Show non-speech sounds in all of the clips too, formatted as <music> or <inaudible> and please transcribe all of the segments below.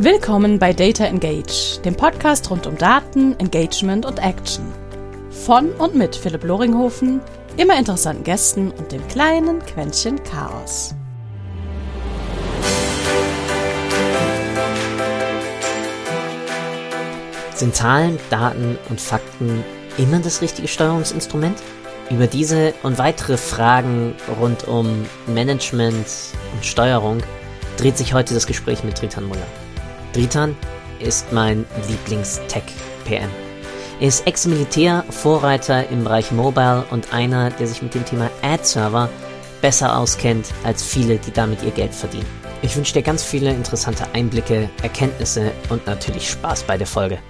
Willkommen bei Data Engage, dem Podcast rund um Daten, Engagement und Action. Von und mit Philipp Loringhofen, immer interessanten Gästen und dem kleinen Quäntchen Chaos. Sind Zahlen, Daten und Fakten immer das richtige Steuerungsinstrument? Über diese und weitere Fragen rund um Management und Steuerung dreht sich heute das Gespräch mit Tritan Muller. Dritan ist mein Lieblings-Tech-PM. Er ist Ex-Militär, Vorreiter im Bereich Mobile und einer, der sich mit dem Thema Ad-Server besser auskennt als viele, die damit ihr Geld verdienen. Ich wünsche dir ganz viele interessante Einblicke, Erkenntnisse und natürlich Spaß bei der Folge.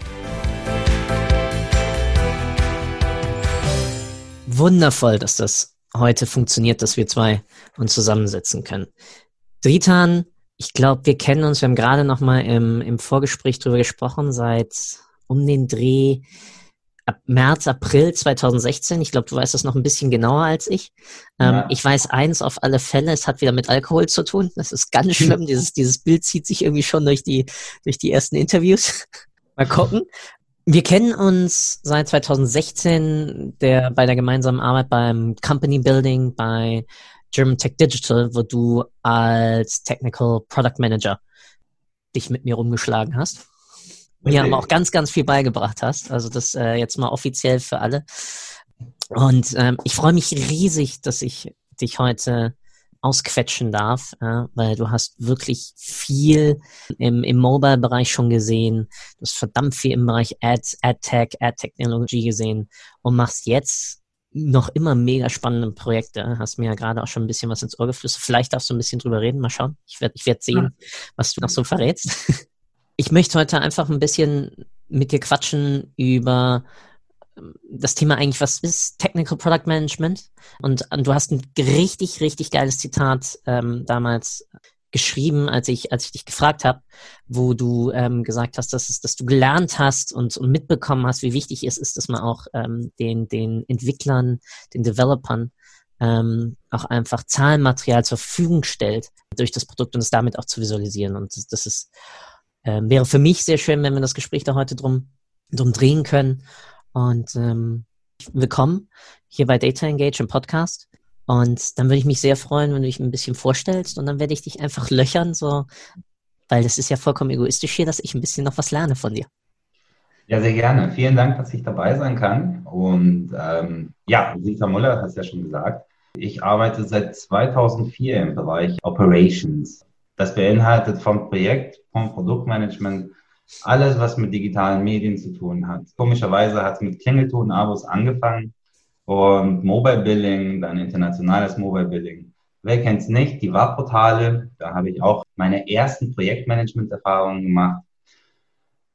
Wundervoll, dass das heute funktioniert, dass wir zwei uns zusammensetzen können. Dritan ich glaube, wir kennen uns, wir haben gerade noch mal im, im Vorgespräch drüber gesprochen, seit um den Dreh ab März, April 2016. Ich glaube, du weißt das noch ein bisschen genauer als ich. Ähm, ja. Ich weiß eins auf alle Fälle, es hat wieder mit Alkohol zu tun. Das ist ganz <laughs> schlimm. dieses, dieses Bild zieht sich irgendwie schon durch die, durch die ersten Interviews. <laughs> Mal gucken. Wir kennen uns seit 2016 der, bei der gemeinsamen Arbeit beim Company Building, bei German Tech Digital, wo du als Technical Product Manager dich mit mir rumgeschlagen hast. Okay. Mir aber auch ganz, ganz viel beigebracht hast. Also das äh, jetzt mal offiziell für alle. Und ähm, ich freue mich riesig, dass ich dich heute ausquetschen darf, äh, weil du hast wirklich viel im, im Mobile-Bereich schon gesehen. Du hast verdammt viel im Bereich Ads, Ad-Tech, Ad-Technology gesehen und machst jetzt noch immer mega spannende Projekte. Hast mir ja gerade auch schon ein bisschen was ins Ohr geflüstert. Vielleicht darfst du ein bisschen drüber reden. Mal schauen. Ich werde ich werd sehen, was du noch so verrätst. <laughs> Ich möchte heute einfach ein bisschen mit dir quatschen über ähm, das Thema eigentlich, was ist Technical Product Management? Und, und du hast ein richtig, richtig geiles Zitat ähm, damals geschrieben, als ich, als ich dich gefragt habe, wo du ähm, gesagt hast, dass, es, dass du gelernt hast und, und mitbekommen hast, wie wichtig es ist, dass man auch ähm, den, den Entwicklern, den Developern ähm, auch einfach Zahlenmaterial zur Verfügung stellt durch das Produkt und es damit auch zu visualisieren. Und das, das ist, ähm, wäre für mich sehr schön, wenn wir das Gespräch da heute drum, drum drehen können. Und ähm, willkommen hier bei Data Engage im Podcast. Und dann würde ich mich sehr freuen, wenn du dich ein bisschen vorstellst und dann werde ich dich einfach löchern, so, weil das ist ja vollkommen egoistisch hier, dass ich ein bisschen noch was lerne von dir. Ja, sehr gerne. Vielen Dank, dass ich dabei sein kann. Und ähm, ja, Sita Muller hat es ja schon gesagt. Ich arbeite seit 2004 im Bereich Operations. Das beinhaltet vom Projekt, vom Produktmanagement, alles, was mit digitalen Medien zu tun hat. Komischerweise hat es mit Klingelton-Abos angefangen und Mobile Billing, dann internationales Mobile Billing. Wer kennt es nicht? Die WAP-Portale, da habe ich auch meine ersten Projektmanagement-Erfahrungen gemacht.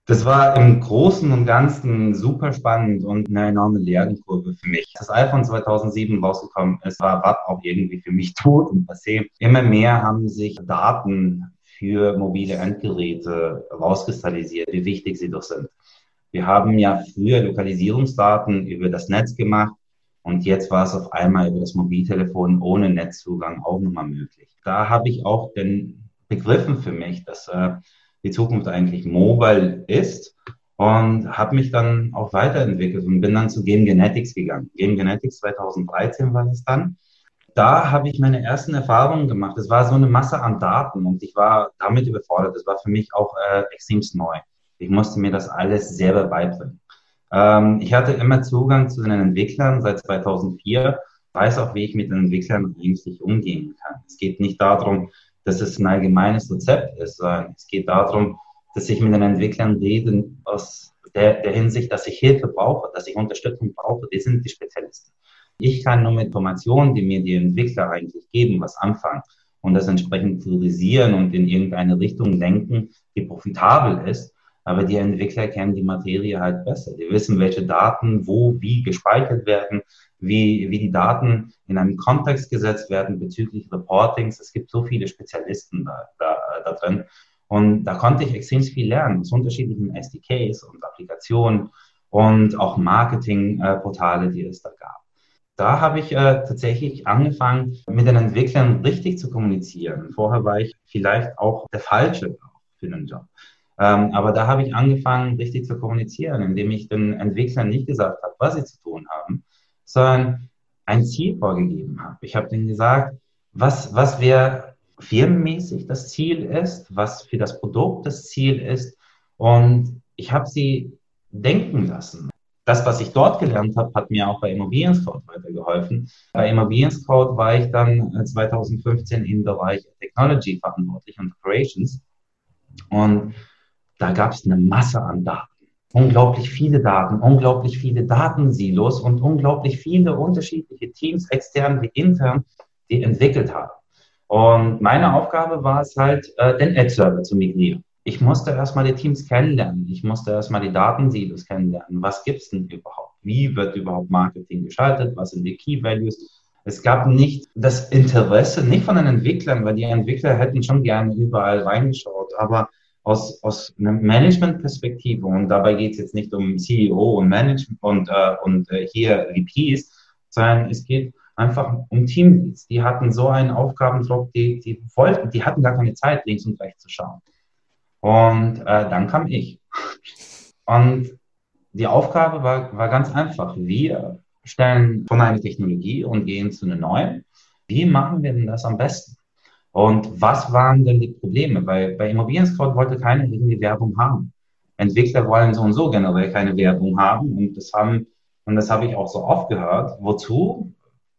Das war im Großen und Ganzen super spannend und eine enorme Lernkurve für mich. Das iPhone 2007 rausgekommen ist, war WAP auch irgendwie für mich <laughs> tot und passé. Immer mehr haben sich Daten für mobile Endgeräte rauskristallisiert, wie wichtig sie doch sind. Wir haben ja früher Lokalisierungsdaten über das Netz gemacht und jetzt war es auf einmal über das Mobiltelefon ohne Netzzugang auch nochmal möglich. Da habe ich auch den begriffen für mich, dass äh, die Zukunft eigentlich mobile ist und habe mich dann auch weiterentwickelt und bin dann zu Game Genetics gegangen. Game Genetics 2013 war das dann. Da habe ich meine ersten Erfahrungen gemacht. Es war so eine Masse an Daten und ich war damit überfordert. Das war für mich auch äh, extrem neu. Ich musste mir das alles selber beibringen. Ähm, ich hatte immer Zugang zu den Entwicklern seit 2004, weiß auch, wie ich mit den Entwicklern eigentlich umgehen kann. Es geht nicht darum, dass es ein allgemeines Rezept ist, sondern es geht darum, dass ich mit den Entwicklern rede aus der, der Hinsicht, dass ich Hilfe brauche, dass ich Unterstützung brauche. Die sind die Spezialisten. Ich kann nur mit Informationen, die mir die Entwickler eigentlich geben, was anfangen und das entsprechend priorisieren und in irgendeine Richtung lenken, die profitabel ist. Aber die Entwickler kennen die Materie halt besser. Die wissen, welche Daten wo, wie gespeichert werden, wie, wie die Daten in einen Kontext gesetzt werden bezüglich Reportings. Es gibt so viele Spezialisten da, da, da drin. Und da konnte ich extrem viel lernen aus unterschiedlichen SDKs und Applikationen und auch Marketingportale, die es da gab. Da habe ich äh, tatsächlich angefangen, mit den Entwicklern richtig zu kommunizieren. Vorher war ich vielleicht auch der Falsche für den Job. Ähm, aber da habe ich angefangen, richtig zu kommunizieren, indem ich den Entwicklern nicht gesagt habe, was sie zu tun haben, sondern ein Ziel vorgegeben habe. Ich habe denen gesagt, was, was wir firmenmäßig das Ziel ist, was für das Produkt das Ziel ist. Und ich habe sie denken lassen. Das, was ich dort gelernt habe, hat mir auch bei Immobilienscout weitergeholfen. Bei Immobilienscout war ich dann 2015 im Bereich Technology verantwortlich und Operations. Und da gab es eine Masse an Daten. Unglaublich viele Daten, unglaublich viele Datensilos und unglaublich viele unterschiedliche Teams, extern wie intern, die entwickelt haben. Und meine Aufgabe war es halt, äh, den Ad-Server zu migrieren. Ich musste erstmal die Teams kennenlernen. Ich musste erstmal die Datensilos kennenlernen. Was gibt es denn überhaupt? Wie wird überhaupt Marketing geschaltet? Was sind die Key Values? Es gab nicht das Interesse, nicht von den Entwicklern, weil die Entwickler hätten schon gerne überall reingeschaut, aber aus, aus einer Management-Perspektive, und dabei geht es jetzt nicht um CEO und Management und, äh, und äh, hier VPs, sondern es geht einfach um Teamleads. Die hatten so einen Aufgabendruck, die, die wollten, die hatten gar keine Zeit, links und rechts zu schauen. Und äh, dann kam ich. Und die Aufgabe war, war ganz einfach. Wir stellen von einer Technologie und gehen zu einer neuen. Wie machen wir denn das am besten? Und was waren denn die Probleme? Weil bei Immobilien Scout wollte keiner irgendwie Werbung haben. Entwickler wollen so und so generell keine Werbung haben. Und das haben, und das habe ich auch so oft gehört. Wozu?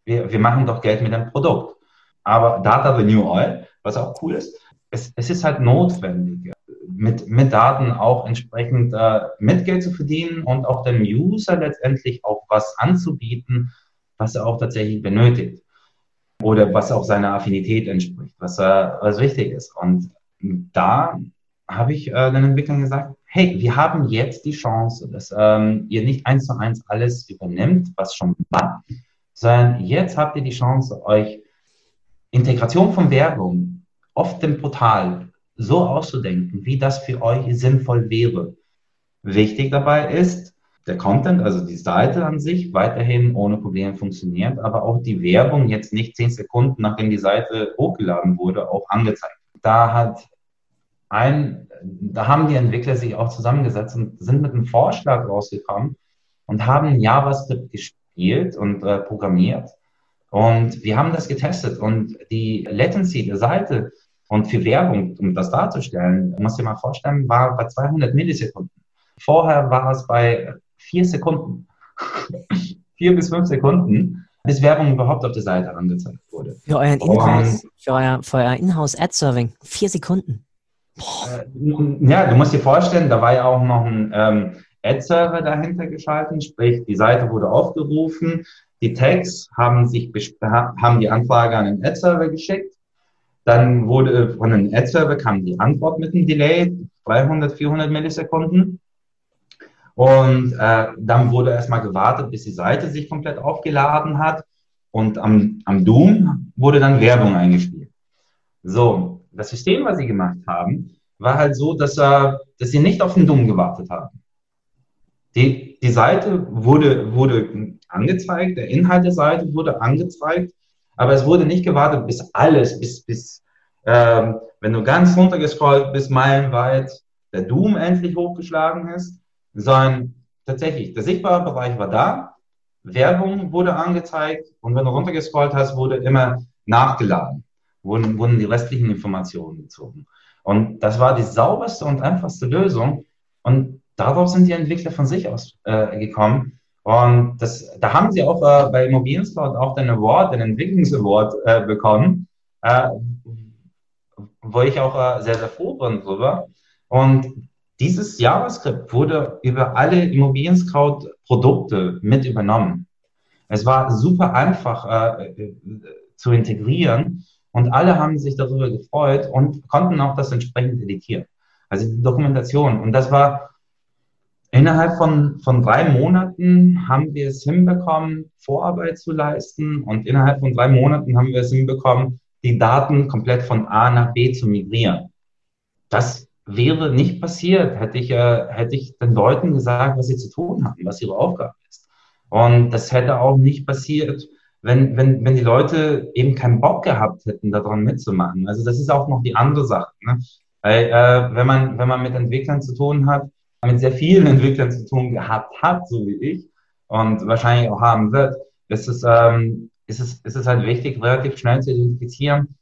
Wir, wir machen doch Geld mit dem Produkt. Aber Data the New Oil, was auch cool ist, es, es ist halt notwendig, mit, mit Daten auch entsprechend äh, mit Geld zu verdienen und auch dem User letztendlich auch was anzubieten, was er auch tatsächlich benötigt oder was auch seiner Affinität entspricht, was, äh, was wichtig ist. Und da habe ich äh, den Entwicklern gesagt, hey, wir haben jetzt die Chance, dass ähm, ihr nicht eins zu eins alles übernimmt, was schon war, sondern jetzt habt ihr die Chance, euch Integration von Werbung auf dem Portal so auszudenken, wie das für euch sinnvoll wäre. Wichtig dabei ist, der Content, also die Seite an sich, weiterhin ohne Probleme funktioniert, aber auch die Werbung jetzt nicht zehn Sekunden, nachdem die Seite hochgeladen wurde, auch angezeigt. Da hat ein, da haben die Entwickler sich auch zusammengesetzt und sind mit einem Vorschlag rausgekommen und haben JavaScript gespielt und äh, programmiert. Und wir haben das getestet und die Latency der Seite und für Werbung, um das darzustellen, muss ich mal vorstellen, war bei 200 Millisekunden. Vorher war es bei vier Sekunden, vier bis fünf Sekunden, bis Werbung überhaupt auf der Seite angezeigt wurde. Für euren Inhouse, für euer, für euer Inhouse Ad Serving, vier Sekunden. Äh, ja, du musst dir vorstellen, da war ja auch noch ein ähm, Ad-Server dahinter geschaltet, sprich, die Seite wurde aufgerufen, die Tags haben sich haben die Anfrage an den Ad-Server geschickt, dann wurde von den Ad-Server kam die Antwort mit einem Delay, 300, 400 Millisekunden. Und äh, dann wurde erstmal gewartet, bis die Seite sich komplett aufgeladen hat. Und am, am Doom wurde dann Werbung eingespielt. So, das System, was sie gemacht haben, war halt so, dass, äh, dass sie nicht auf den Doom gewartet haben. Die, die Seite wurde, wurde angezeigt, der Inhalt der Seite wurde angezeigt, aber es wurde nicht gewartet, bis alles, bis, bis ähm, wenn du ganz runtergescrollt bist, meilenweit, der Doom endlich hochgeschlagen ist, sondern tatsächlich, der sichtbare Bereich war da, Werbung wurde angezeigt und wenn du runtergescrollt hast, wurde immer nachgeladen, wurden, wurden die restlichen Informationen gezogen. Und das war die sauberste und einfachste Lösung. Und darauf sind die Entwickler von sich aus äh, gekommen. Und das, da haben sie auch äh, bei Immobilien Scout auch den Award, den Entwicklungsaward äh, bekommen, äh, wo ich auch äh, sehr, sehr froh bin drüber. Und dieses JavaScript wurde über alle Immobilien Scout Produkte mit übernommen. Es war super einfach äh, äh, zu integrieren und alle haben sich darüber gefreut und konnten auch das entsprechend editieren. Also die Dokumentation. Und das war innerhalb von, von drei Monaten haben wir es hinbekommen, Vorarbeit zu leisten und innerhalb von drei Monaten haben wir es hinbekommen, die Daten komplett von A nach B zu migrieren. Das wäre nicht passiert, hätte ich, äh, hätte ich den Leuten gesagt, was sie zu tun haben, was ihre Aufgabe ist. Und das hätte auch nicht passiert, wenn, wenn, wenn die Leute eben keinen Bock gehabt hätten, daran mitzumachen. Also das ist auch noch die andere Sache. Ne? Weil äh, wenn man wenn man mit Entwicklern zu tun hat, mit sehr vielen <laughs> Entwicklern zu tun gehabt hat, so wie ich, und wahrscheinlich auch haben wird, ist es, ähm, ist es, ist es halt wichtig, relativ schnell zu identifizieren,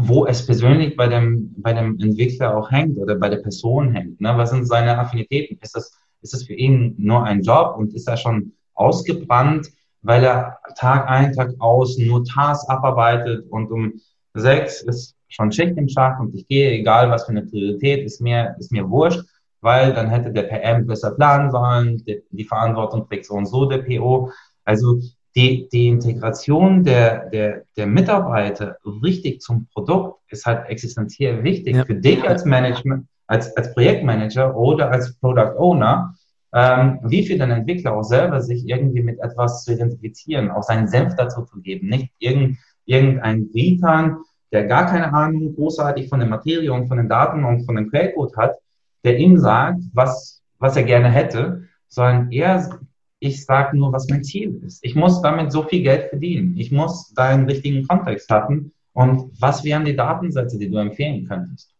wo es persönlich bei dem, bei dem Entwickler auch hängt oder bei der Person hängt. Ne? Was sind seine Affinitäten? Ist das, ist das für ihn nur ein Job und ist er schon ausgebrannt, weil er Tag ein, Tag aus nur Tasks abarbeitet und um sechs ist schon Schicht im Schach und ich gehe, egal was für eine Priorität, ist mir, ist mir wurscht, weil dann hätte der PM besser planen sollen, die, die Verantwortung trägt so und so der PO. Also die, die Integration der, der, der Mitarbeiter richtig zum Produkt ist halt existenziell wichtig ja. für dich als Management, als, als Projektmanager oder als Product Owner, ähm, wie für den Entwickler auch selber sich irgendwie mit etwas zu identifizieren, auch seinen Senf dazu zu geben, nicht irgend, irgendein Ritan, der gar keine Ahnung großartig von der Materie und von den Daten und von dem Quellcode hat, der ihm sagt, was, was er gerne hätte, sondern er ich sage nur, was mein Ziel ist. Ich muss damit so viel Geld verdienen. Ich muss da einen richtigen Kontext haben. Und was wären die Datensätze, die du empfehlen könntest?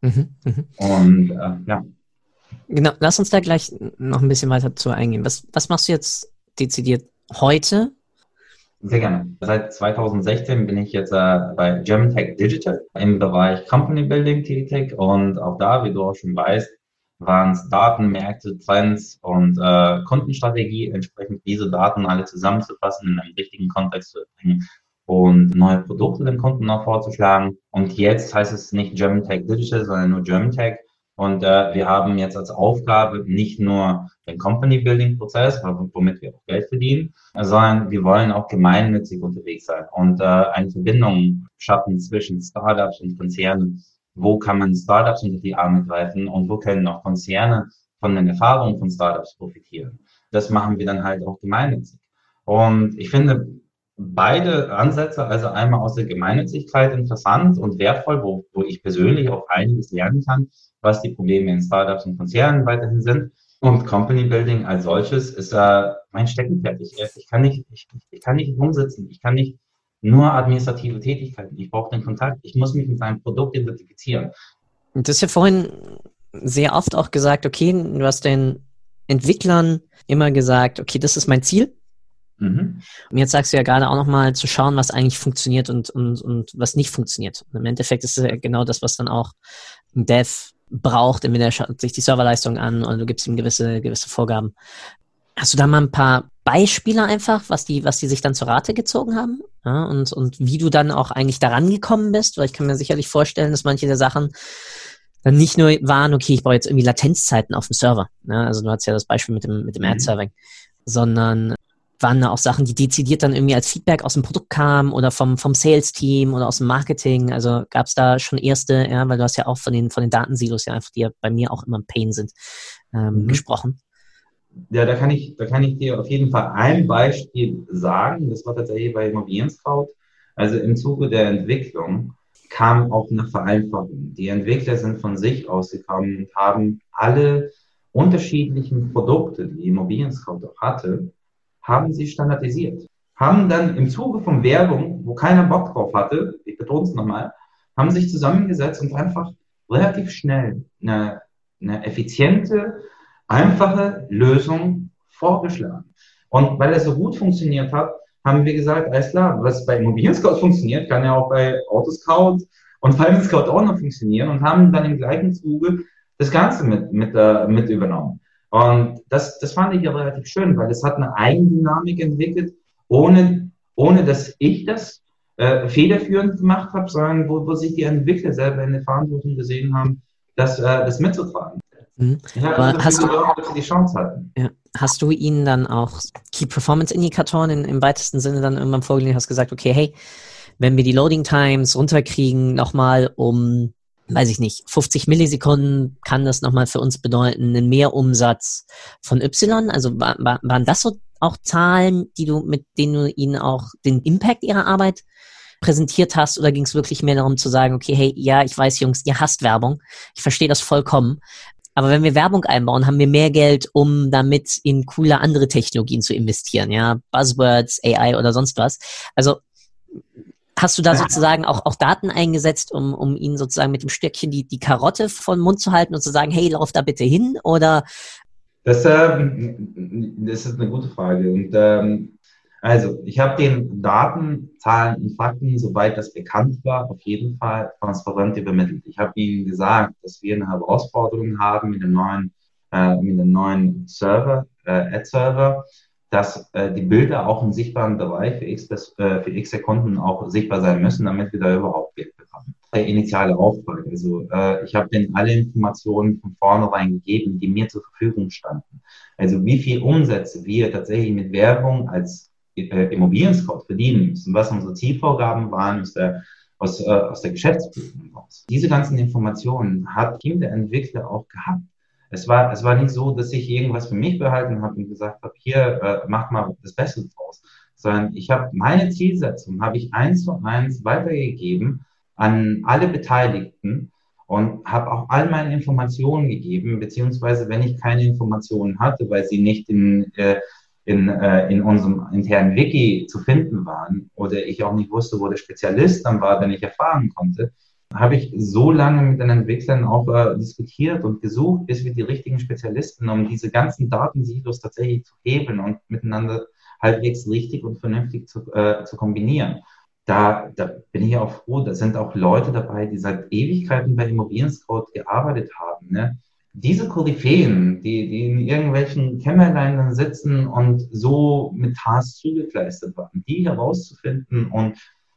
Mhm, mh. Und äh, ja. Genau, lass uns da gleich noch ein bisschen weiter zu eingehen. Was, was machst du jetzt dezidiert heute? Sehr gerne. Seit 2016 bin ich jetzt äh, bei German Tech Digital im Bereich Company Building tätig und auch da, wie du auch schon weißt, waren es Daten, Märkte, Trends und äh, Kundenstrategie, entsprechend diese Daten alle zusammenzufassen, in einen richtigen Kontext zu bringen und neue Produkte den Kunden noch vorzuschlagen. Und jetzt heißt es nicht German Tech Digital, sondern nur German Tech. Und äh, wir haben jetzt als Aufgabe nicht nur den Company Building Prozess, womit wir auch Geld verdienen, sondern wir wollen auch gemeinnützig unterwegs sein und äh, eine Verbindung schaffen zwischen Startups und Konzernen wo kann man Startups unter die Arme greifen und wo können auch Konzerne von den Erfahrungen von Startups profitieren. Das machen wir dann halt auch gemeinnützig. Und ich finde beide Ansätze, also einmal aus der Gemeinnützigkeit interessant und wertvoll, wo, wo ich persönlich auch einiges lernen kann, was die Probleme in Startups und Konzernen weiterhin sind. Und Company Building als solches ist äh, mein Steckenpferd. Ich, ich, kann nicht, ich, ich kann nicht umsetzen. Ich kann nicht nur administrative Tätigkeiten. Ich brauche den Kontakt. Ich muss mich mit meinem Produkt identifizieren. Du hast ja vorhin sehr oft auch gesagt, okay, du hast den Entwicklern immer gesagt, okay, das ist mein Ziel. Mhm. Und jetzt sagst du ja gerade auch nochmal zu schauen, was eigentlich funktioniert und, und, und was nicht funktioniert. Und Im Endeffekt ist es ja genau das, was dann auch ein Dev braucht. Entweder schaut sich die Serverleistung an oder du gibst ihm gewisse, gewisse Vorgaben. Hast du da mal ein paar Beispiele einfach, was die, was die sich dann zur Rate gezogen haben? Ja, und, und wie du dann auch eigentlich daran gekommen bist? Weil ich kann mir sicherlich vorstellen, dass manche der Sachen dann nicht nur waren, okay, ich brauche jetzt irgendwie Latenzzeiten auf dem Server. Ja, also du hast ja das Beispiel mit dem, mit dem mhm. Ad-Serving. Sondern waren da auch Sachen, die dezidiert dann irgendwie als Feedback aus dem Produkt kamen oder vom, vom Sales-Team oder aus dem Marketing. Also gab es da schon erste, ja, weil du hast ja auch von den, von den Datensilos ja einfach, die ja bei mir auch immer ein Pain sind, ähm, mhm. gesprochen. Ja, da kann ich, da kann ich dir auf jeden Fall ein Beispiel sagen. Das war tatsächlich bei Immobilien Scout. Also im Zuge der Entwicklung kam auch eine Vereinfachung. Die Entwickler sind von sich ausgekommen und haben alle unterschiedlichen Produkte, die Immobilien Scout auch hatte, haben sie standardisiert. Haben dann im Zuge von Werbung, wo keiner Bock drauf hatte, ich betone es nochmal, haben sich zusammengesetzt und einfach relativ schnell eine, eine effiziente einfache Lösung vorgeschlagen. Und weil es so gut funktioniert hat, haben wir gesagt, alles klar, was bei Immobilien Scout funktioniert, kann ja auch bei Autoscout und Finance Scout auch noch funktionieren und haben dann im gleichen Zuge das Ganze mit, mit, äh, mit übernommen. Und das, das fand ich ja relativ schön, weil es hat eine Eigendynamik entwickelt, ohne, ohne dass ich das äh, federführend gemacht habe, sondern wo, wo sich die Entwickler selber in der Verantwortung gesehen haben, das, äh, das mitzutragen. Mhm. Ja, Aber hast du, die Chance hatten. Ja. Hast du ihnen dann auch Key Performance Indikatoren in, im weitesten Sinne dann irgendwann vorgelegt, hast gesagt, okay, hey, wenn wir die Loading Times runterkriegen, nochmal um, weiß ich nicht, 50 Millisekunden, kann das nochmal für uns bedeuten, einen Mehrumsatz von Y? Also war, war, waren das so auch Zahlen, die du, mit denen du ihnen auch den Impact ihrer Arbeit präsentiert hast oder ging es wirklich mehr darum zu sagen, okay, hey, ja, ich weiß, Jungs, ihr hasst Werbung. Ich verstehe das vollkommen. Aber wenn wir Werbung einbauen, haben wir mehr Geld, um damit in coole andere Technologien zu investieren, ja, Buzzwords, AI oder sonst was. Also Hast du da sozusagen auch, auch Daten eingesetzt, um, um ihnen sozusagen mit dem Stöckchen die, die Karotte von Mund zu halten und zu sagen, hey, lauf da bitte hin? Oder? Das, äh, das ist eine gute Frage. Und ähm, also, ich habe den Daten, Zahlen und Fakten, soweit das bekannt war, auf jeden Fall transparent übermittelt. Ich habe Ihnen gesagt, dass wir eine Herausforderung haben mit dem neuen, äh, mit dem neuen Server, äh, Ad-Server, dass äh, die Bilder auch im sichtbaren Bereich für X, äh, für X Sekunden auch sichtbar sein müssen, damit wir da überhaupt Geld bekommen. Der initiale Auftrag. Also äh, ich habe denen alle Informationen von vornherein gegeben, die mir zur Verfügung standen. Also wie viel Umsätze wir tatsächlich mit Werbung als Immobilien-Scout verdienen müssen, was unsere Zielvorgaben waren aus der, aus, äh, aus der Geschäftsprüfung raus. Diese ganzen Informationen hat Team der Entwickler auch gehabt. Es war, es war nicht so, dass ich irgendwas für mich behalten habe und gesagt habe, hier, äh, mach mal das Beste draus, sondern ich habe meine Zielsetzung, habe ich eins zu eins weitergegeben an alle Beteiligten und habe auch all meine Informationen gegeben, beziehungsweise wenn ich keine Informationen hatte, weil sie nicht in, äh, in, äh, in unserem internen Wiki zu finden waren oder ich auch nicht wusste, wo der Spezialist dann war, den ich erfahren konnte, habe ich so lange mit den Entwicklern auch äh, diskutiert und gesucht, bis wir die richtigen Spezialisten, um diese ganzen Datensilos tatsächlich zu hebeln und miteinander halbwegs richtig und vernünftig zu, äh, zu kombinieren. Da, da bin ich auch froh, da sind auch Leute dabei, die seit Ewigkeiten bei Immobilien Scout gearbeitet haben. Ne? Diese Koryphäen, die, die in irgendwelchen Kämmerlein sitzen und so mit Tasks zugekleistert waren, die herauszufinden und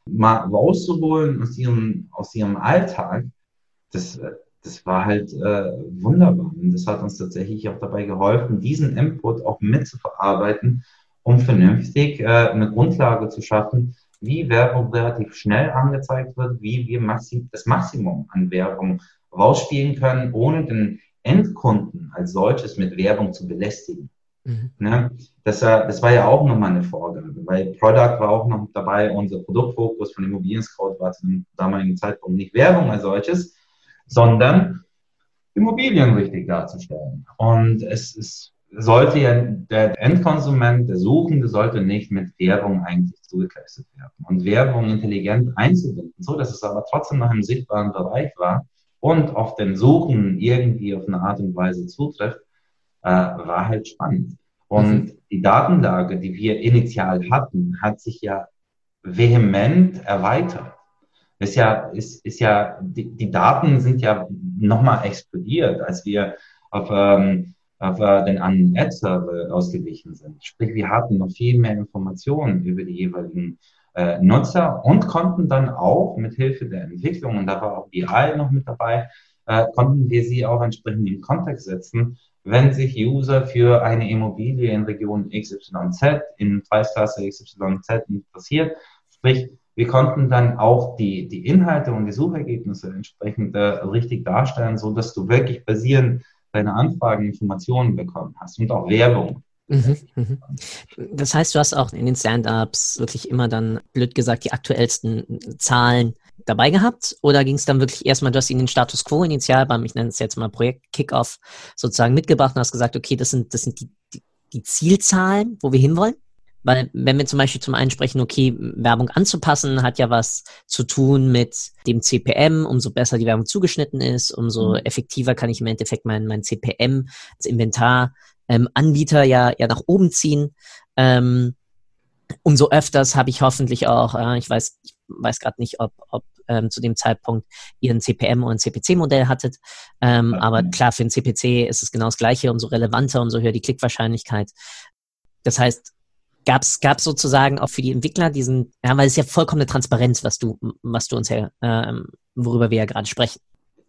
mal rauszuholen aus ihrem, aus ihrem Alltag, das, das war halt äh, wunderbar. Und das hat uns tatsächlich auch dabei geholfen, diesen Input auch mitzuverarbeiten, um vernünftig äh, eine Grundlage zu schaffen, wie Werbung relativ schnell angezeigt wird, wie wir maxim das Maximum an Werbung rausspielen können, ohne den Endkunden als solches mit Werbung zu belästigen. Mhm. Ne? Das, das war ja auch nochmal eine Vorgabe, weil Product war auch noch dabei, unser Produktfokus von Immobilien Scout war zu dem damaligen Zeitpunkt nicht Werbung als solches, sondern Immobilien richtig darzustellen. Und es ist, sollte ja der Endkonsument, der Suchende, sollte nicht mit Werbung eigentlich zugekleistert werden. Und Werbung intelligent einzubinden, so dass es aber trotzdem noch im sichtbaren Bereich war und auf den Suchen irgendwie auf eine Art und Weise zutrifft, äh, war halt spannend. Und mhm. die Datenlage, die wir initial hatten, hat sich ja vehement erweitert. Ist ja, ist, ist ja, die, die Daten sind ja nochmal explodiert, als wir auf, ähm, auf äh, den anderen Ad-Server ausgewichen sind. Sprich, wir hatten noch viel mehr Informationen über die jeweiligen äh, Nutzer und konnten dann auch mit Hilfe der Entwicklung, und da war auch BI noch mit dabei, äh, konnten wir sie auch entsprechend in Kontext setzen wenn sich User für eine Immobilie in Region XYZ, in Preisklasse XYZ interessiert, sprich, wir konnten dann auch die, die Inhalte und die Suchergebnisse entsprechend äh, richtig darstellen, so dass du wirklich basierend deine Anfragen Informationen bekommen hast und auch Werbung. Mhm, mhm. Das heißt, du hast auch in den Stand-ups wirklich immer dann, blöd gesagt, die aktuellsten Zahlen dabei gehabt? Oder ging es dann wirklich erstmal, du hast ihnen den Status quo initial beim, ich nenne es jetzt mal Projekt Kickoff, sozusagen mitgebracht und hast gesagt, okay, das sind, das sind die, die, die Zielzahlen, wo wir hinwollen? Weil wenn wir zum Beispiel zum einen sprechen, okay, Werbung anzupassen, hat ja was zu tun mit dem CPM. Umso besser die Werbung zugeschnitten ist, umso mhm. effektiver kann ich im Endeffekt mein, mein CPM, das Inventar, ähm, Anbieter ja, ja nach oben ziehen. Ähm, umso öfters habe ich hoffentlich auch, äh, ich weiß, ich weiß gerade nicht, ob, ob ähm, zu dem Zeitpunkt ihr ein CPM oder ein CPC-Modell hattet. Ähm, okay. Aber klar, für ein CPC ist es genau das Gleiche. Umso relevanter, umso höher die Klickwahrscheinlichkeit. Das heißt, gab es sozusagen auch für die Entwickler diesen, ja, weil es ist ja vollkommene Transparenz, was du, was du uns ja, ähm, worüber wir ja gerade sprechen.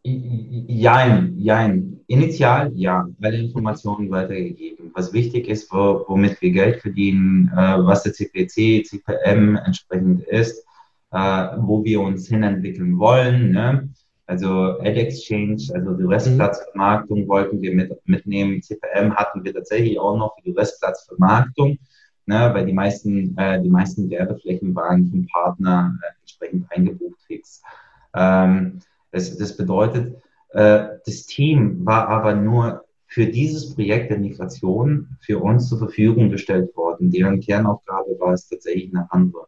Jein, jein. Initial ja, alle Informationen weitergegeben. Was wichtig ist, wo, womit wir Geld verdienen, äh, was der CPC, CPM entsprechend ist, äh, wo wir uns hinentwickeln wollen. Ne? Also Ad Exchange, also die Restplatzvermarktung wollten wir mit, mitnehmen. CPM hatten wir tatsächlich auch noch für die Restplatzvermarktung, ne? weil die meisten, äh, die meisten Werbeflächen waren vom Partner äh, entsprechend eingebucht fix. Ähm, das, das bedeutet, äh, das Team war aber nur für dieses Projekt der Migration für uns zur Verfügung gestellt worden. Deren Kernaufgabe war es tatsächlich eine andere.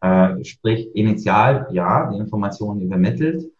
Äh, sprich, initial, ja, die Informationen übermittelt.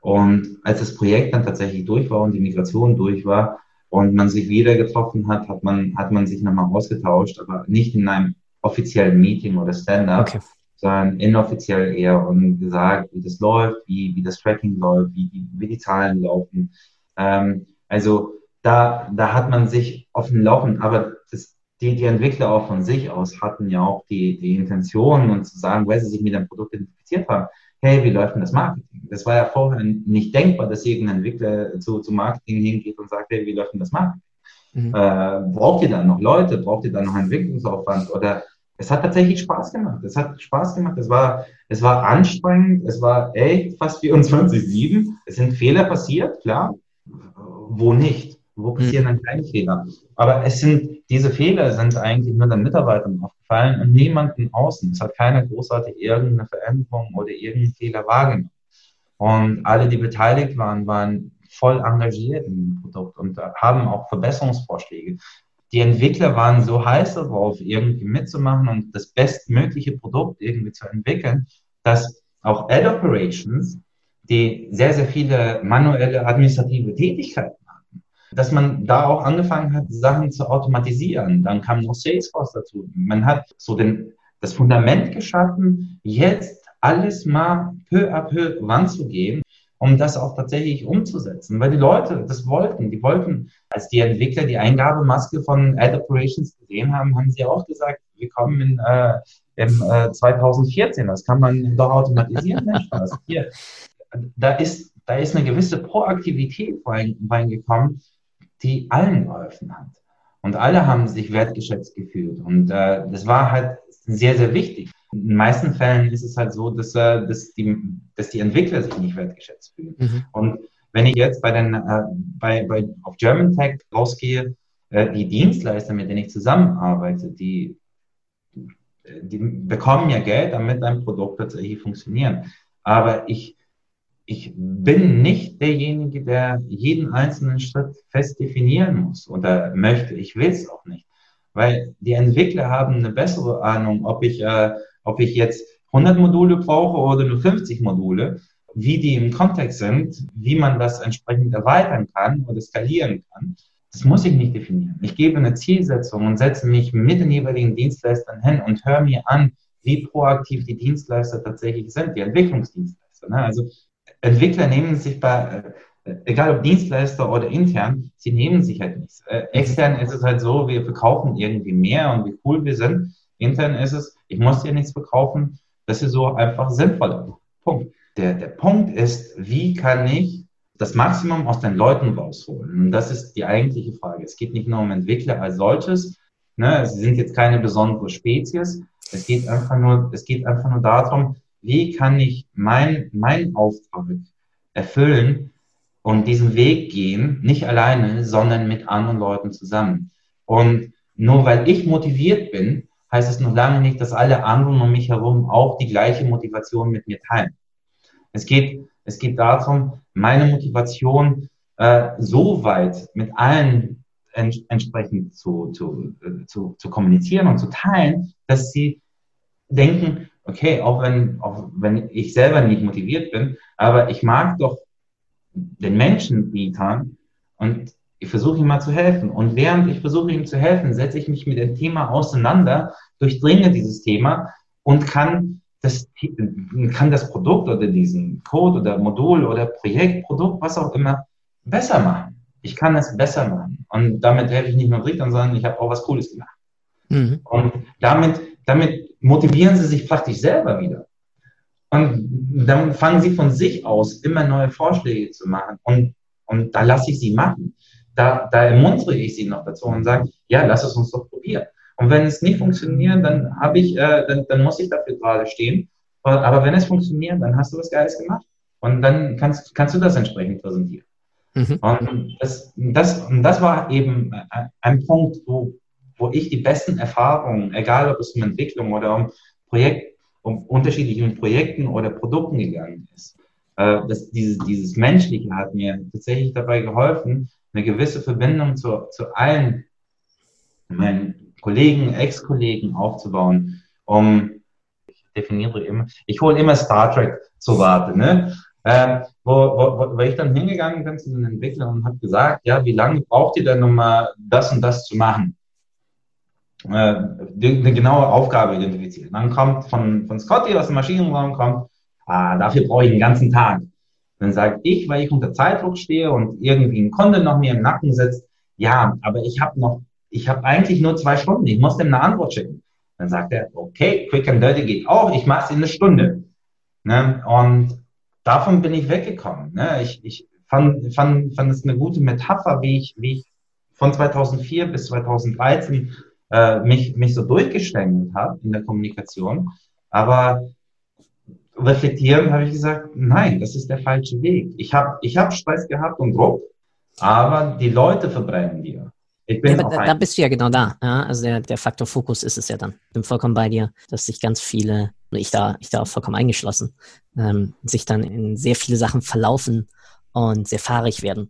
Und als das Projekt dann tatsächlich durch war und die Migration durch war und man sich wieder getroffen hat, hat man, hat man sich nochmal ausgetauscht, aber nicht in einem offiziellen Meeting oder Stand-up, okay. Sondern inoffiziell eher und gesagt, wie das läuft, wie, wie das Tracking läuft, wie, wie, wie die Zahlen laufen. Ähm, also da, da hat man sich auf dem Laufen, aber das, die, die Entwickler auch von sich aus hatten ja auch die, die Intention und zu sagen, weil sie sich mit dem Produkt identifiziert haben, hey, wie läuft denn das Marketing? Das war ja vorher nicht denkbar, dass irgendein Entwickler zu, zu Marketing hingeht und sagt, hey, wie läuft denn das Marketing? Mhm. Äh, braucht ihr dann noch Leute? Braucht ihr dann noch Entwicklungsaufwand? Oder es hat tatsächlich Spaß gemacht. Es hat Spaß gemacht. Es war, es war anstrengend. Es war echt fast 24-7. Es sind Fehler passiert, klar. Wo nicht? Wo passieren dann keine Fehler? Aber es sind, diese Fehler sind eigentlich nur den Mitarbeitern aufgefallen und niemanden außen. Es hat keiner großartig irgendeine Veränderung oder irgendeinen Fehler wahrgenommen. Und alle, die beteiligt waren, waren voll engagiert dem Produkt und haben auch Verbesserungsvorschläge. Die Entwickler waren so heiß darauf, irgendwie mitzumachen und das bestmögliche Produkt irgendwie zu entwickeln, dass auch Ad Operations, die sehr, sehr viele manuelle administrative Tätigkeiten dass man da auch angefangen hat, Sachen zu automatisieren. Dann kam noch Salesforce dazu. Man hat so den, das Fundament geschaffen, jetzt alles mal peu à peu ranzugehen, um das auch tatsächlich umzusetzen. Weil die Leute das wollten. Die wollten, als die Entwickler die Eingabemaske von Ad Operations gesehen haben, haben sie auch gesagt, wir kommen in, äh, im äh, 2014, das kann man doch automatisieren. Hier, da ist, da ist eine gewisse Proaktivität reingekommen, die allen geholfen hat. Und alle haben sich wertgeschätzt gefühlt. Und äh, das war halt sehr, sehr wichtig. In den meisten Fällen ist es halt so, dass, äh, dass, die, dass die Entwickler sich nicht wertgeschätzt fühlen. Mhm. Und wenn ich jetzt bei den, äh, bei, bei, auf German Tech rausgehe, äh, die Dienstleister, mit denen ich zusammenarbeite, die, die bekommen ja Geld, damit ein Produkt tatsächlich funktioniert. Aber ich ich bin nicht derjenige, der jeden einzelnen Schritt fest definieren muss oder möchte. Ich will es auch nicht, weil die Entwickler haben eine bessere Ahnung, ob ich, äh, ob ich jetzt 100 Module brauche oder nur 50 Module, wie die im Kontext sind, wie man das entsprechend erweitern kann oder skalieren kann. Das muss ich nicht definieren. Ich gebe eine Zielsetzung und setze mich mit den jeweiligen Dienstleistern hin und höre mir an, wie proaktiv die Dienstleister tatsächlich sind, die Entwicklungsdienstleister. Ne? Also Entwickler nehmen sich bei, äh, egal ob Dienstleister oder intern, sie nehmen sich halt nichts. Äh, extern ist es halt so, wir verkaufen irgendwie mehr und wie cool wir sind. Intern ist es, ich muss dir nichts verkaufen. Das ist so einfach sinnvoller. Punkt. Der, der Punkt ist, wie kann ich das Maximum aus den Leuten rausholen? Und das ist die eigentliche Frage. Es geht nicht nur um Entwickler als solches. Ne? Sie sind jetzt keine besondere Spezies. Es geht einfach nur, es geht einfach nur darum, wie kann ich mein, mein Auftrag erfüllen und diesen Weg gehen, nicht alleine, sondern mit anderen Leuten zusammen. Und nur weil ich motiviert bin, heißt es noch lange nicht, dass alle anderen um mich herum auch die gleiche Motivation mit mir teilen. Es geht, es geht darum, meine Motivation äh, so weit mit allen ents entsprechend zu, zu, äh, zu, zu kommunizieren und zu teilen, dass sie denken, okay, auch wenn, auch wenn ich selber nicht motiviert bin, aber ich mag doch den Menschen bieten und ich versuche ihm mal zu helfen. Und während ich versuche ihm zu helfen, setze ich mich mit dem Thema auseinander, durchdringe dieses Thema und kann das, kann das Produkt oder diesen Code oder Modul oder Projekt, Produkt, was auch immer, besser machen. Ich kann es besser machen. Und damit helfe ich nicht nur Drittern, sondern ich habe auch was Cooles gemacht. Mhm. Und damit, damit motivieren sie sich praktisch selber wieder. Und dann fangen sie von sich aus immer neue Vorschläge zu machen. Und, und da lasse ich sie machen. Da, da ermuntere ich sie noch dazu und sage, ja, lass es uns doch probieren. Und wenn es nicht funktioniert, dann habe ich, äh, dann, dann muss ich dafür gerade stehen. Aber wenn es funktioniert, dann hast du was Geiles gemacht. Und dann kannst, kannst du das entsprechend präsentieren. Mhm. Und das, das, das war eben ein Punkt, wo, wo ich die besten Erfahrungen, egal ob es um Entwicklung oder um Projekt, um unterschiedlichen Projekten oder Produkten gegangen ist. Äh, das, dieses, dieses Menschliche hat mir tatsächlich dabei geholfen, eine gewisse Verbindung zu, zu allen meinen Kollegen, Ex-Kollegen aufzubauen, um definiere immer, ich hole immer Star Trek zu Rate, ne? Ähm, wo, wo, wo ich dann hingegangen bin zu den Entwicklern und habe gesagt, ja, wie lange braucht ihr denn, um mal das und das zu machen? Äh, eine genaue Aufgabe identifizieren. Dann kommt von, von Scotty aus dem Maschinenraum, kommt, ah, dafür brauche ich den ganzen Tag. Dann sage ich, weil ich unter Zeitdruck stehe und irgendwie ein Kunde noch mir im Nacken sitzt, ja, aber ich habe noch, ich habe eigentlich nur zwei Stunden, ich muss dem eine Antwort schicken. Dann sagt er, okay, Quick and Dirty geht auch, ich mache es in eine Stunde. Ne? Und davon bin ich weggekommen. Ne? Ich, ich fand, fand, fand es eine gute Metapher, wie ich, wie ich von 2004 bis 2013 äh, mich, mich so durchgestängelt habe in der Kommunikation. Aber reflektieren habe ich gesagt, nein, das ist der falsche Weg. Ich habe ich hab Stress gehabt und Druck, aber die Leute verbrennen dir. Ich bin ja, da, da, bist du ja genau da. Ja? Also der, der Faktor Fokus ist es ja dann. Ich bin vollkommen bei dir, dass sich ganz viele, ich da, ich da auch vollkommen eingeschlossen, ähm, sich dann in sehr viele Sachen verlaufen und sehr fahrig werden.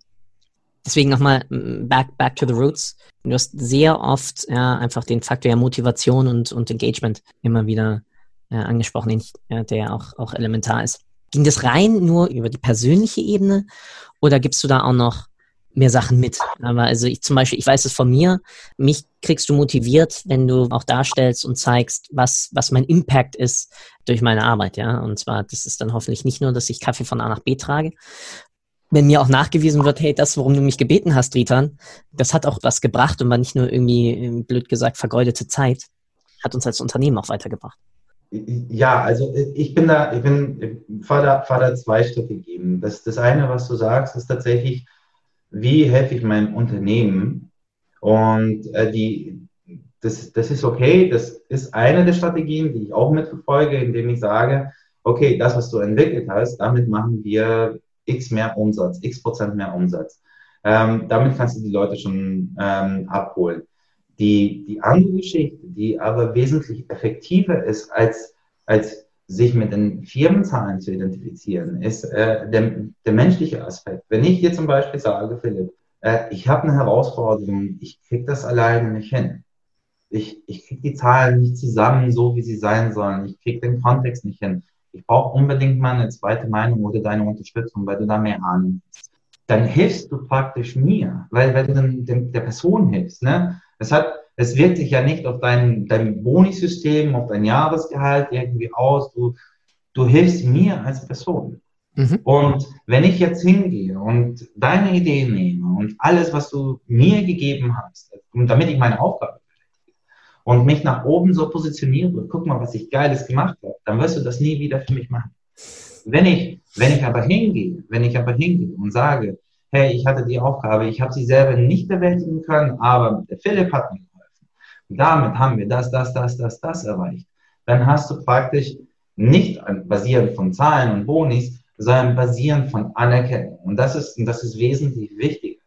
Deswegen nochmal back, back to the roots. Du hast sehr oft ja, einfach den Faktor ja, Motivation und, und Engagement immer wieder ja, angesprochen, ja, der auch, auch elementar ist. Ging das rein nur über die persönliche Ebene oder gibst du da auch noch mehr Sachen mit. Aber also ich zum Beispiel, ich weiß es von mir, mich kriegst du motiviert, wenn du auch darstellst und zeigst, was, was mein Impact ist durch meine Arbeit, ja. Und zwar, das ist dann hoffentlich nicht nur, dass ich Kaffee von A nach B trage. Wenn mir auch nachgewiesen wird, hey, das, worum du mich gebeten hast, Ritan, das hat auch was gebracht und war nicht nur irgendwie, blöd gesagt, vergeudete Zeit, hat uns als Unternehmen auch weitergebracht. Ja, also ich bin da, ich bin, Vater, Vater zwei Strategien. Das, das eine, was du sagst, ist tatsächlich, wie helfe ich meinem Unternehmen? Und äh, die, das, das ist okay, das ist eine der Strategien, die ich auch mitverfolge, indem ich sage, okay, das, was du entwickelt hast, damit machen wir x mehr Umsatz, x Prozent mehr Umsatz. Ähm, damit kannst du die Leute schon ähm, abholen. Die, die andere Geschichte, die aber wesentlich effektiver ist als, als sich mit den Firmenzahlen zu identifizieren, ist äh, der, der menschliche Aspekt. Wenn ich dir zum Beispiel sage, Philipp, äh, ich habe eine Herausforderung, ich kriege das alleine nicht hin. Ich, ich kriege die Zahlen nicht zusammen, so wie sie sein sollen. Ich kriege den Kontext nicht hin. Ich brauche unbedingt mal eine zweite Meinung oder deine Unterstützung, weil du da mehr Ahnung. Dann hilfst du praktisch mir, weil, weil du dann der Person hilfst. Ne? Es hat es wirkt sich ja nicht auf dein, dein Bonisystem, auf dein Jahresgehalt irgendwie aus. Du, du hilfst mir als Person. Mhm. Und wenn ich jetzt hingehe und deine Idee nehme und alles, was du mir gegeben hast, und damit ich meine Aufgabe und mich nach oben so positioniere, guck mal, was ich Geiles gemacht habe, dann wirst du das nie wieder für mich machen. Wenn ich, wenn ich aber hingehe, wenn ich aber hingehe und sage, hey, ich hatte die Aufgabe, ich habe sie selber nicht bewältigen können, aber Philipp hat mir damit haben wir das, das, das, das, das erreicht. Dann hast du praktisch nicht basierend von Zahlen und Bonis, sondern basierend von Anerkennung. Und das ist, und das ist wesentlich wichtig.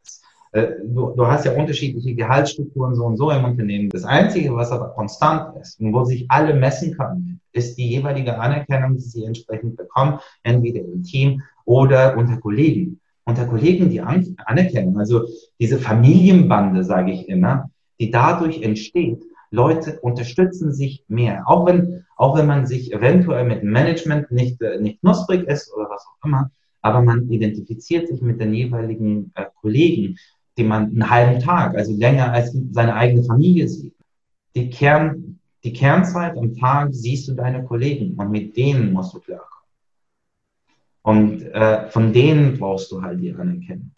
Äh, du, du hast ja unterschiedliche Gehaltsstrukturen so und so im Unternehmen. Das Einzige, was aber konstant ist und wo sich alle messen können, ist die jeweilige Anerkennung, die sie entsprechend bekommen, entweder im Team oder unter Kollegen. Unter Kollegen die Anerkennung, also diese Familienbande, sage ich immer, die dadurch entsteht. Leute unterstützen sich mehr, auch wenn, auch wenn man sich eventuell mit Management nicht, äh, nicht knusprig ist oder was auch immer, aber man identifiziert sich mit den jeweiligen äh, Kollegen, die man einen halben Tag, also länger als seine eigene Familie sieht. Die Kern, die Kernzeit am Tag siehst du deine Kollegen und mit denen musst du klarkommen. Und äh, von denen brauchst du halt die Anerkennung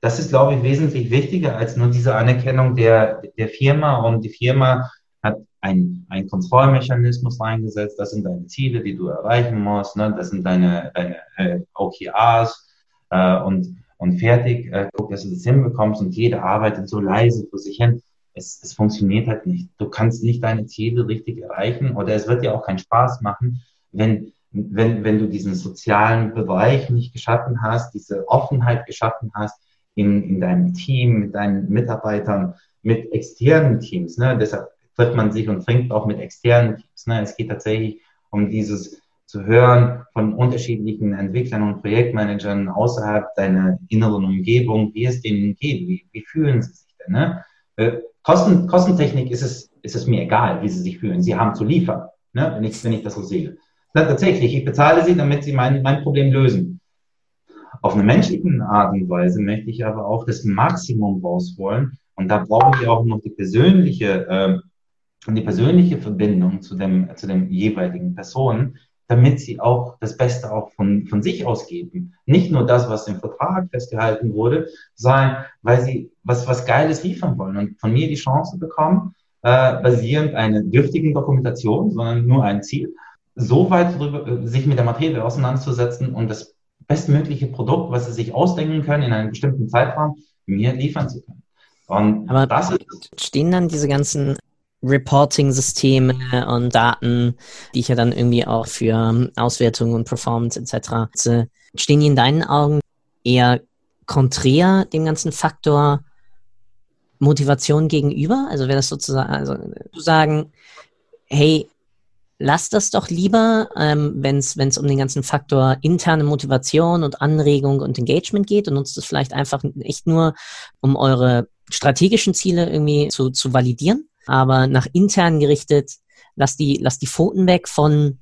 das ist, glaube ich, wesentlich wichtiger als nur diese Anerkennung der, der Firma. Und die Firma hat einen Kontrollmechanismus reingesetzt. Das sind deine Ziele, die du erreichen musst. Ne? Das sind deine, deine äh, OKRs äh, und, und fertig. Äh, guck, dass du das hinbekommst und jeder arbeitet so leise vor sich hin. Es, es funktioniert halt nicht. Du kannst nicht deine Ziele richtig erreichen oder es wird dir auch keinen Spaß machen, wenn wenn, wenn du diesen sozialen Bereich nicht geschaffen hast, diese Offenheit geschaffen hast, in, in deinem Team, mit deinen Mitarbeitern, mit externen Teams. Ne? Deshalb trifft man sich und trinkt auch mit externen Teams. Ne? Es geht tatsächlich um dieses zu hören von unterschiedlichen Entwicklern und Projektmanagern außerhalb deiner inneren Umgebung, wie es denen geht, wie, wie fühlen sie sich denn. Ne? Äh, Kosten, Kostentechnik ist es, ist es mir egal, wie sie sich fühlen. Sie haben zu liefern. ne? wenn, ich, wenn ich das so sehe. Na, tatsächlich, ich bezahle sie, damit sie mein, mein Problem lösen. Auf eine menschliche Art und Weise möchte ich aber auch das Maximum rausholen. Und da brauchen wir auch noch die persönliche, äh, die persönliche Verbindung zu dem, zu dem jeweiligen Personen, damit sie auch das Beste auch von, von sich ausgeben. Nicht nur das, was im Vertrag festgehalten wurde, sondern weil sie was, was Geiles liefern wollen und von mir die Chance bekommen, äh, basierend einer dürftigen Dokumentation, sondern nur ein Ziel, so weit drüber, äh, sich mit der Materie auseinanderzusetzen und das bestmögliche Produkt, was sie sich ausdenken können, in einem bestimmten Zeitraum mir liefern zu können. Und Aber das stehen dann diese ganzen Reporting-Systeme und Daten, die ich ja dann irgendwie auch für Auswertung und Performance etc. Stehen die in deinen Augen eher konträr dem ganzen Faktor Motivation gegenüber? Also wäre das sozusagen, also zu sagen, hey, lass das doch lieber, ähm, wenn es um den ganzen Faktor interne Motivation und Anregung und Engagement geht und nutzt es vielleicht einfach echt nur, um eure strategischen Ziele irgendwie zu, zu validieren, aber nach intern gerichtet, lass die, lass die Pfoten weg von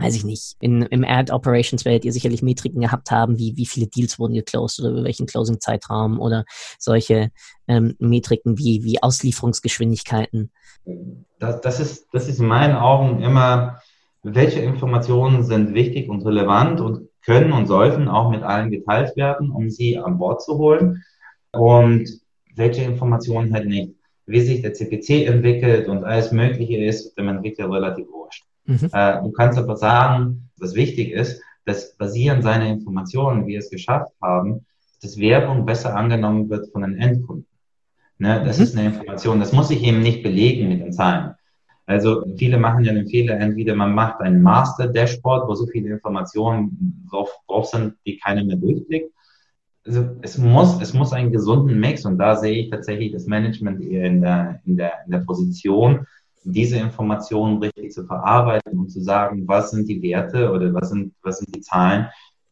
weiß ich nicht, in, im Ad Operations werdet ihr sicherlich Metriken gehabt haben, wie, wie viele Deals wurden geclosed oder über welchen Closing-Zeitraum oder solche ähm, Metriken wie, wie Auslieferungsgeschwindigkeiten. Das, das, ist, das ist in meinen Augen immer, welche Informationen sind wichtig und relevant und können und sollten auch mit allen geteilt werden, um sie an Bord zu holen und welche Informationen halt nicht. Wie sich der CPC entwickelt und alles Mögliche ist, dem Entwickler relativ. Mhm. Äh, du kannst aber sagen, was wichtig ist, dass basierend seiner Informationen, wie wir es geschafft haben, dass Werbung besser angenommen wird von den Endkunden. Ne, das mhm. ist eine Information, das muss ich eben nicht belegen mit den Zahlen. Also viele machen ja den Fehler, entweder man macht ein Master-Dashboard, wo so viele Informationen drauf, drauf sind, die keiner mehr durchblickt. Also es muss, es muss einen gesunden Mix und da sehe ich tatsächlich das Management eher in der, in der, in der Position, diese Informationen richtig zu verarbeiten und zu sagen, was sind die Werte oder was sind, was sind die Zahlen,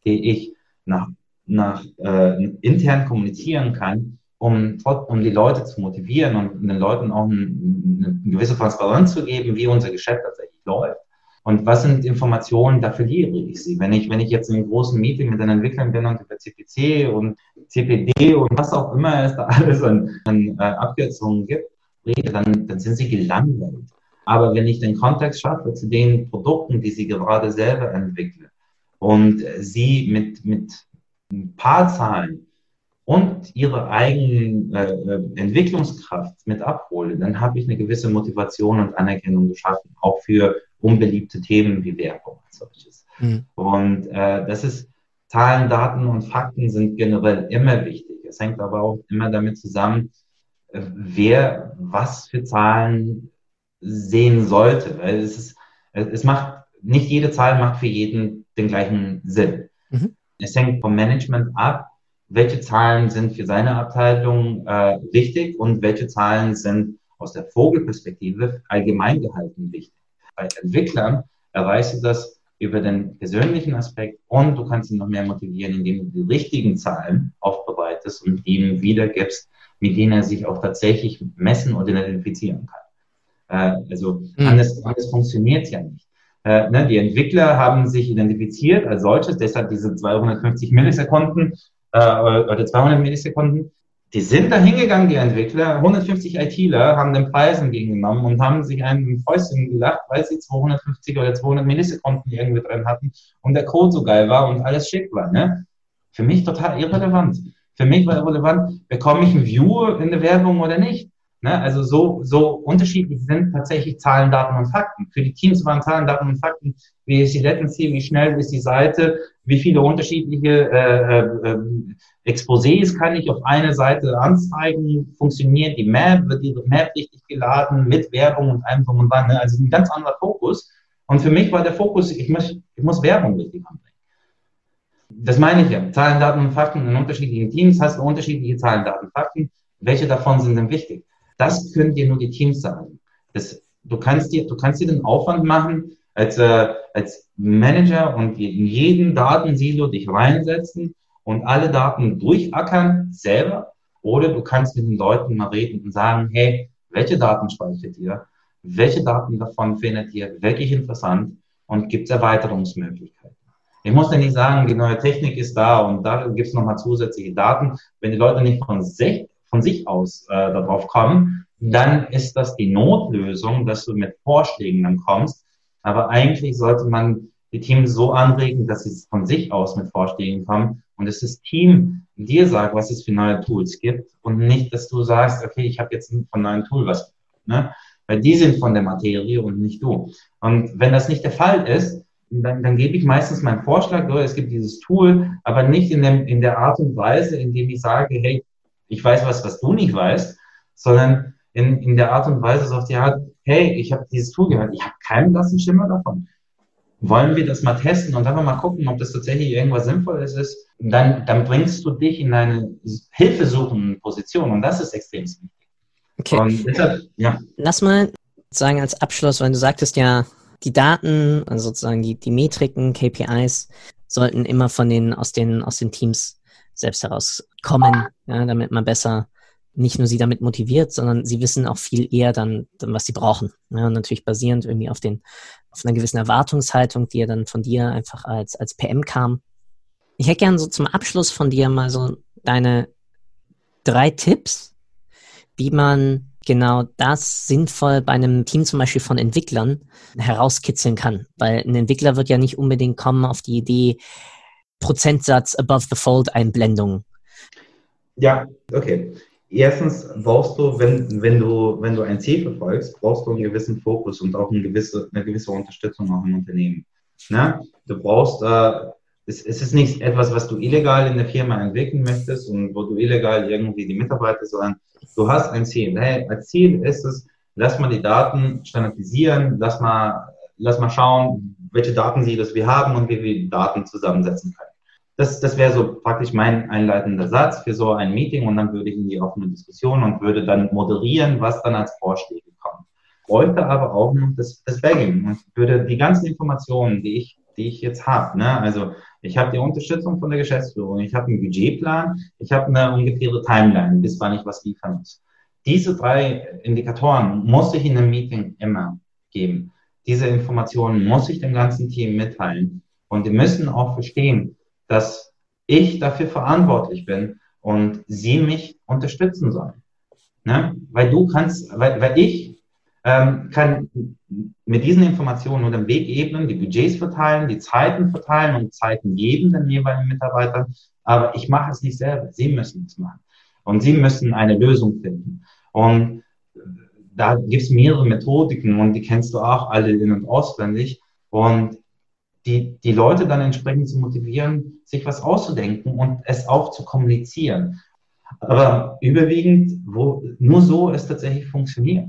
die ich nach, nach äh, intern kommunizieren kann, um, um die Leute zu motivieren und den Leuten auch eine, eine gewisse Transparenz zu geben, wie unser Geschäft tatsächlich läuft. Und was sind Informationen, da verliere ich sie. Wenn ich, wenn ich jetzt in einem großen Meeting mit den Entwicklern bin und über CPC und CPD und was auch immer es da <laughs> alles an, an äh, Abkürzungen gibt, rede, dann, dann sind sie gelangweilt. Aber wenn ich den Kontext schaffe zu den Produkten, die sie gerade selber entwickeln und sie mit, mit ein paar Zahlen und ihre eigene äh, Entwicklungskraft mit abhole, dann habe ich eine gewisse Motivation und Anerkennung geschaffen, auch für unbeliebte Themen wie Werbung als solches. Mhm. Und äh, das ist Zahlen, Daten und Fakten sind generell immer wichtig. Es hängt aber auch immer damit zusammen, wer was für Zahlen sehen sollte. Weil es ist, es macht, nicht jede Zahl macht für jeden den gleichen Sinn. Mhm. Es hängt vom Management ab, welche Zahlen sind für seine Abteilung äh, wichtig und welche Zahlen sind aus der Vogelperspektive allgemein gehalten wichtig. Bei Entwicklern erreichst du das über den persönlichen Aspekt und du kannst ihn noch mehr motivieren, indem du die richtigen Zahlen aufbereitest und ihm wiedergibst, mit denen er sich auch tatsächlich messen und identifizieren kann. Äh, also mhm. anders, anders funktioniert es ja nicht. Äh, ne, die Entwickler haben sich identifiziert als solches, deshalb diese 250 Millisekunden äh, oder 200 Millisekunden. Die sind da hingegangen, die Entwickler, 150 ITler haben den Preis entgegengenommen und haben sich einen Fäustchen gelacht, weil sie 250 oder 200 Millisekunden irgendwie drin hatten und der Code so geil war und alles schick war. Ne? Für mich total irrelevant. Für mich war relevant, bekomme ich ein View in der Werbung oder nicht. Ne? Also so, so unterschiedlich sind tatsächlich Zahlen, Daten und Fakten. Für die Teams waren Zahlen, Daten und Fakten, wie ist die Latency, wie schnell ist die Seite, wie viele unterschiedliche äh, äh, Exposés kann ich auf eine Seite anzeigen, funktioniert die Map, wird die Map richtig geladen mit Werbung und allem und dran. Ne? Also ein ganz anderer Fokus. Und für mich war der Fokus, ich muss, ich muss Werbung richtig anbringen. Das meine ich ja. Zahlen, Daten und Fakten in unterschiedlichen Teams hast du unterschiedliche Zahlen, Daten, Fakten. Welche davon sind denn wichtig? Das können dir nur die Teams sagen. Das, du kannst dir, du kannst dir den Aufwand machen, als, äh, als Manager und in jeden Datensilo dich reinsetzen und alle Daten durchackern selber. Oder du kannst mit den Leuten mal reden und sagen, hey, welche Daten speichert ihr? welche Daten davon findet ihr wirklich interessant und gibt es Erweiterungsmöglichkeiten. Ich muss dir nicht sagen, die neue Technik ist da und da gibt es nochmal zusätzliche Daten. Wenn die Leute nicht von sich, von sich aus äh, darauf kommen, dann ist das die Notlösung, dass du mit Vorschlägen dann kommst. Aber eigentlich sollte man die Teams so anregen, dass sie von sich aus mit Vorschlägen kommen und dass das Team dir sagt, was es für neue Tools gibt und nicht, dass du sagst, okay, ich habe jetzt von neuen Tool was. Ne? Weil die sind von der Materie und nicht du. Und wenn das nicht der Fall ist, dann, dann gebe ich meistens meinen Vorschlag, es gibt dieses Tool, aber nicht in, dem, in der Art und Weise, in dem ich sage, hey, ich weiß was, was du nicht weißt, sondern in, in der Art und Weise so auf die Art, hey, ich habe dieses Tool gehört, ich habe keinen blassen Schimmer davon. Wollen wir das mal testen und dann mal gucken, ob das tatsächlich irgendwas Sinnvolles ist? Dann, dann bringst du dich in eine hilfesuchende Position und das ist extrem wichtig. Okay. Deshalb, ja. Lass mal sagen als Abschluss, weil du sagtest ja, die Daten, also sozusagen die, die Metriken, KPIs, sollten immer von den, aus den, aus den Teams selbst herauskommen, ja, damit man besser nicht nur sie damit motiviert, sondern sie wissen auch viel eher dann, dann was sie brauchen. Ja, und natürlich basierend irgendwie auf den, auf einer gewissen Erwartungshaltung, die ja dann von dir einfach als, als PM kam. Ich hätte gern so zum Abschluss von dir mal so deine drei Tipps, wie man genau das sinnvoll bei einem Team zum Beispiel von Entwicklern herauskitzeln kann. Weil ein Entwickler wird ja nicht unbedingt kommen auf die Idee, Prozentsatz above the fold Einblendung. Ja, okay. Erstens brauchst du, wenn, wenn du, wenn du ein Ziel verfolgst, brauchst du einen gewissen Fokus und auch eine gewisse, eine gewisse Unterstützung auch im Unternehmen. Ne? Du brauchst, äh, es, es ist nicht etwas, was du illegal in der Firma entwickeln möchtest und wo du illegal irgendwie die Mitarbeiter, sondern du hast ein Ziel. Hey, als Ziel ist es, lass mal die Daten standardisieren, lass mal, lass mal schauen, welche Daten sie das wir haben und wie wir die Daten zusammensetzen können. Das, das wäre so praktisch mein einleitender Satz für so ein Meeting und dann würde ich in die offene Diskussion und würde dann moderieren, was dann als Vorschläge kommt. Bräuchte aber auch noch das, das Bagging und würde die ganzen Informationen, die ich, die ich jetzt habe, ne, also ich habe die Unterstützung von der Geschäftsführung, ich habe einen Budgetplan, ich habe eine ungefähre Timeline, bis wann ich was liefern muss. Diese drei Indikatoren muss ich in einem Meeting immer geben. Diese Informationen muss ich dem ganzen Team mitteilen. Und die müssen auch verstehen, dass ich dafür verantwortlich bin und sie mich unterstützen sollen. Ne? Weil du kannst, weil, weil ich ähm, kann mit diesen Informationen nur den Weg ebnen, die Budgets verteilen, die Zeiten verteilen und Zeiten geben den jeweiligen Mitarbeitern. Aber ich mache es nicht selber. Sie müssen es machen. Und sie müssen eine Lösung finden. Und da gibt es mehrere Methodiken und die kennst du auch alle in- und auswendig. Und die, die Leute dann entsprechend zu motivieren, sich was auszudenken und es auch zu kommunizieren. Aber überwiegend, wo nur so es tatsächlich funktioniert.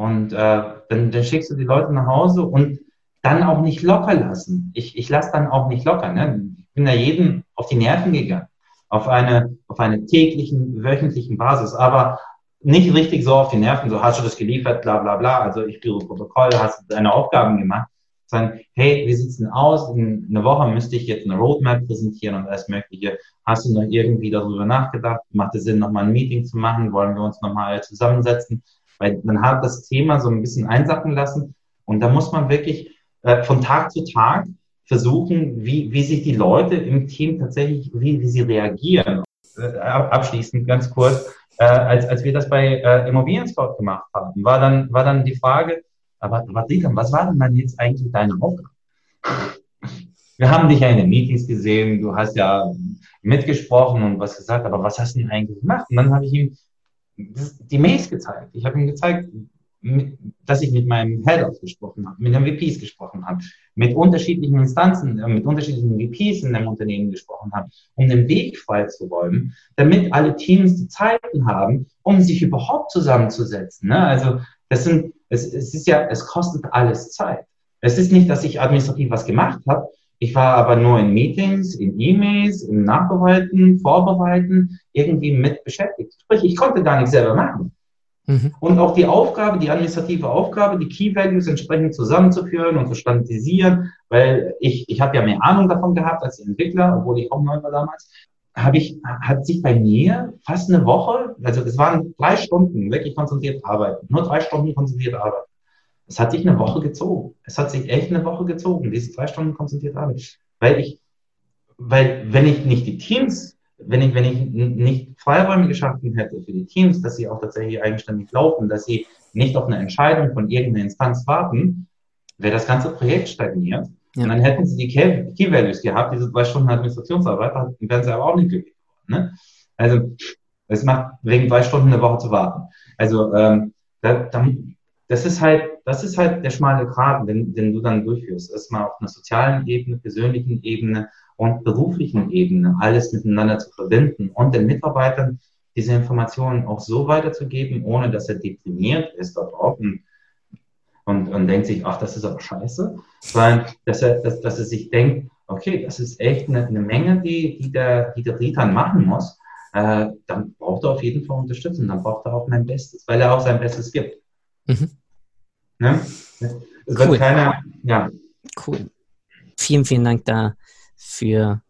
Und äh, dann, dann schickst du die Leute nach Hause und dann auch nicht locker lassen. Ich, ich lasse dann auch nicht locker. Ne? Ich bin da jedem auf die Nerven gegangen. Auf eine, auf eine täglichen, wöchentlichen Basis. Aber nicht richtig so auf die Nerven, so hast du das geliefert, bla bla bla. Also ich führe Protokoll, hast du deine Aufgaben gemacht. Sagen, hey, wie sieht's denn aus? In einer Woche müsste ich jetzt eine Roadmap präsentieren und alles Mögliche. Hast du noch irgendwie darüber nachgedacht? Macht es Sinn, nochmal ein Meeting zu machen? Wollen wir uns nochmal zusammensetzen? Weil man hat das Thema so ein bisschen einsacken lassen und da muss man wirklich äh, von Tag zu Tag versuchen, wie, wie sich die Leute im Team tatsächlich, wie, wie sie reagieren. Äh, abschließend ganz kurz, äh, als, als wir das bei äh, Immobilien Scout gemacht haben, war dann, war dann die Frage, aber was, was war denn dann jetzt eigentlich deine Aufgabe? Wir haben dich ja in den Meetings gesehen, du hast ja mitgesprochen und was gesagt, aber was hast du denn eigentlich gemacht? Und dann habe ich ihm die Mails gezeigt. Ich habe ihm gezeigt, dass ich mit meinem Head of gesprochen habe, mit den VPs gesprochen habe, mit unterschiedlichen Instanzen, äh, mit unterschiedlichen VPs in dem Unternehmen gesprochen habe, um den Weg freizuräumen, damit alle Teams die Zeiten haben, um sich überhaupt zusammenzusetzen. Ne? Also das sind, es, es ist ja, es kostet alles Zeit. Es ist nicht, dass ich administrativ was gemacht habe, ich war aber nur in Meetings, in E-Mails, im Nachbereiten, Vorbereiten irgendwie mit beschäftigt. Sprich, ich konnte gar nicht selber machen. Mhm. Und auch die Aufgabe, die administrative Aufgabe, die Key Values entsprechend zusammenzuführen und zu standardisieren, weil ich, ich habe ja mehr Ahnung davon gehabt als Entwickler, obwohl ich auch neu war damals, habe ich, hat sich bei mir fast eine Woche, also es waren drei Stunden wirklich konzentriert arbeiten, nur drei Stunden konzentriert arbeiten es hat sich eine Woche gezogen. Es hat sich echt eine Woche gezogen, diese drei Stunden konzentriert Arbeit. Weil ich, weil wenn ich nicht die Teams, wenn ich, wenn ich nicht Freiräume geschaffen hätte für die Teams, dass sie auch tatsächlich eigenständig laufen, dass sie nicht auf eine Entscheidung von irgendeiner Instanz warten, wäre das ganze Projekt stagniert. Ja. Und dann hätten sie die Key, Key Values gehabt, diese zwei Stunden Administrationsarbeit, dann wären sie aber auch nicht glücklich geworden. Ne? Also es macht wegen drei Stunden eine Woche zu warten. Also ähm, da, da, das ist halt, das ist halt der schmale Grat, den, den du dann durchführst. Erstmal auf einer sozialen Ebene, persönlichen Ebene und beruflichen Ebene alles miteinander zu verbinden und den Mitarbeitern diese Informationen auch so weiterzugeben, ohne dass er deprimiert ist darauf und, und, und denkt sich, ach, das ist aber scheiße, sondern dass er, dass, dass er sich denkt, okay, das ist echt eine, eine Menge, die, die, der, die der machen muss, äh, dann braucht er auf jeden Fall Unterstützung, dann braucht er auch mein Bestes, weil er auch sein Bestes gibt. Mhm. Ne? Es cool. Keiner, ja. Cool. Vielen, vielen Dank da für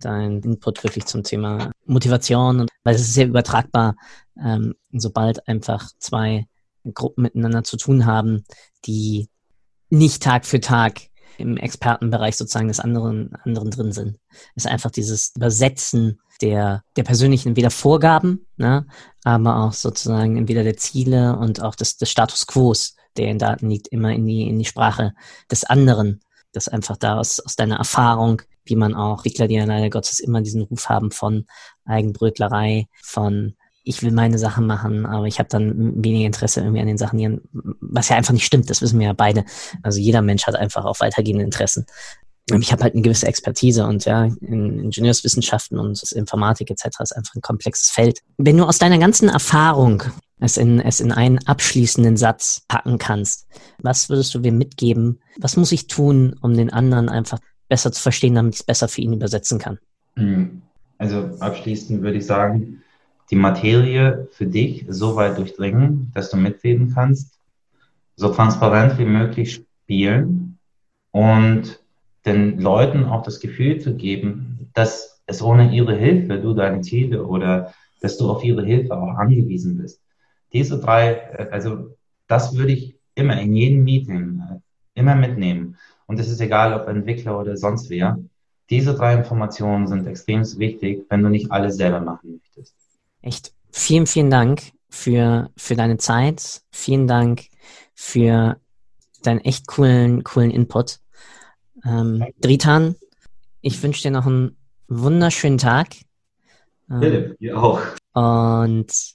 deinen Input wirklich zum Thema Motivation, weil es ist sehr übertragbar, ähm, sobald einfach zwei Gruppen miteinander zu tun haben, die nicht Tag für Tag im Expertenbereich sozusagen des anderen, anderen drin sind. Es ist einfach dieses Übersetzen der, der persönlichen entweder Vorgaben, ne, aber auch sozusagen entweder der Ziele und auch des, des Status Quos, der in Daten liegt, immer in die, in die Sprache des anderen. Das einfach da aus, aus deiner Erfahrung, wie man auch Entwickler, die ja leider Gottes immer diesen Ruf haben von Eigenbrötlerei, von ich will meine Sachen machen, aber ich habe dann weniger Interesse irgendwie an den Sachen, was ja einfach nicht stimmt, das wissen wir ja beide. Also jeder Mensch hat einfach auch weitergehende Interessen. Ich habe halt eine gewisse Expertise und ja, in Ingenieurswissenschaften und Informatik etc. ist einfach ein komplexes Feld. Wenn du aus deiner ganzen Erfahrung es in, es in einen abschließenden Satz packen kannst, was würdest du mir mitgeben? Was muss ich tun, um den anderen einfach besser zu verstehen, damit ich es besser für ihn übersetzen kann? Hm. Also abschließend würde ich sagen, die Materie für dich so weit durchdringen, dass du mitreden kannst, so transparent wie möglich spielen und den Leuten auch das Gefühl zu geben, dass es ohne ihre Hilfe du deine Ziele oder dass du auf ihre Hilfe auch angewiesen bist. Diese drei, äh, also das würde ich immer in jedem Meeting äh, immer mitnehmen. Und es ist egal, ob Entwickler oder sonst wer. Diese drei Informationen sind extrem wichtig, wenn du nicht alles selber machen möchtest. Echt. Vielen, vielen Dank für, für deine Zeit. Vielen Dank für deinen echt coolen, coolen Input. Ähm, Dritan, ich wünsche dir noch einen wunderschönen Tag. Ähm, Philipp, dir auch. Und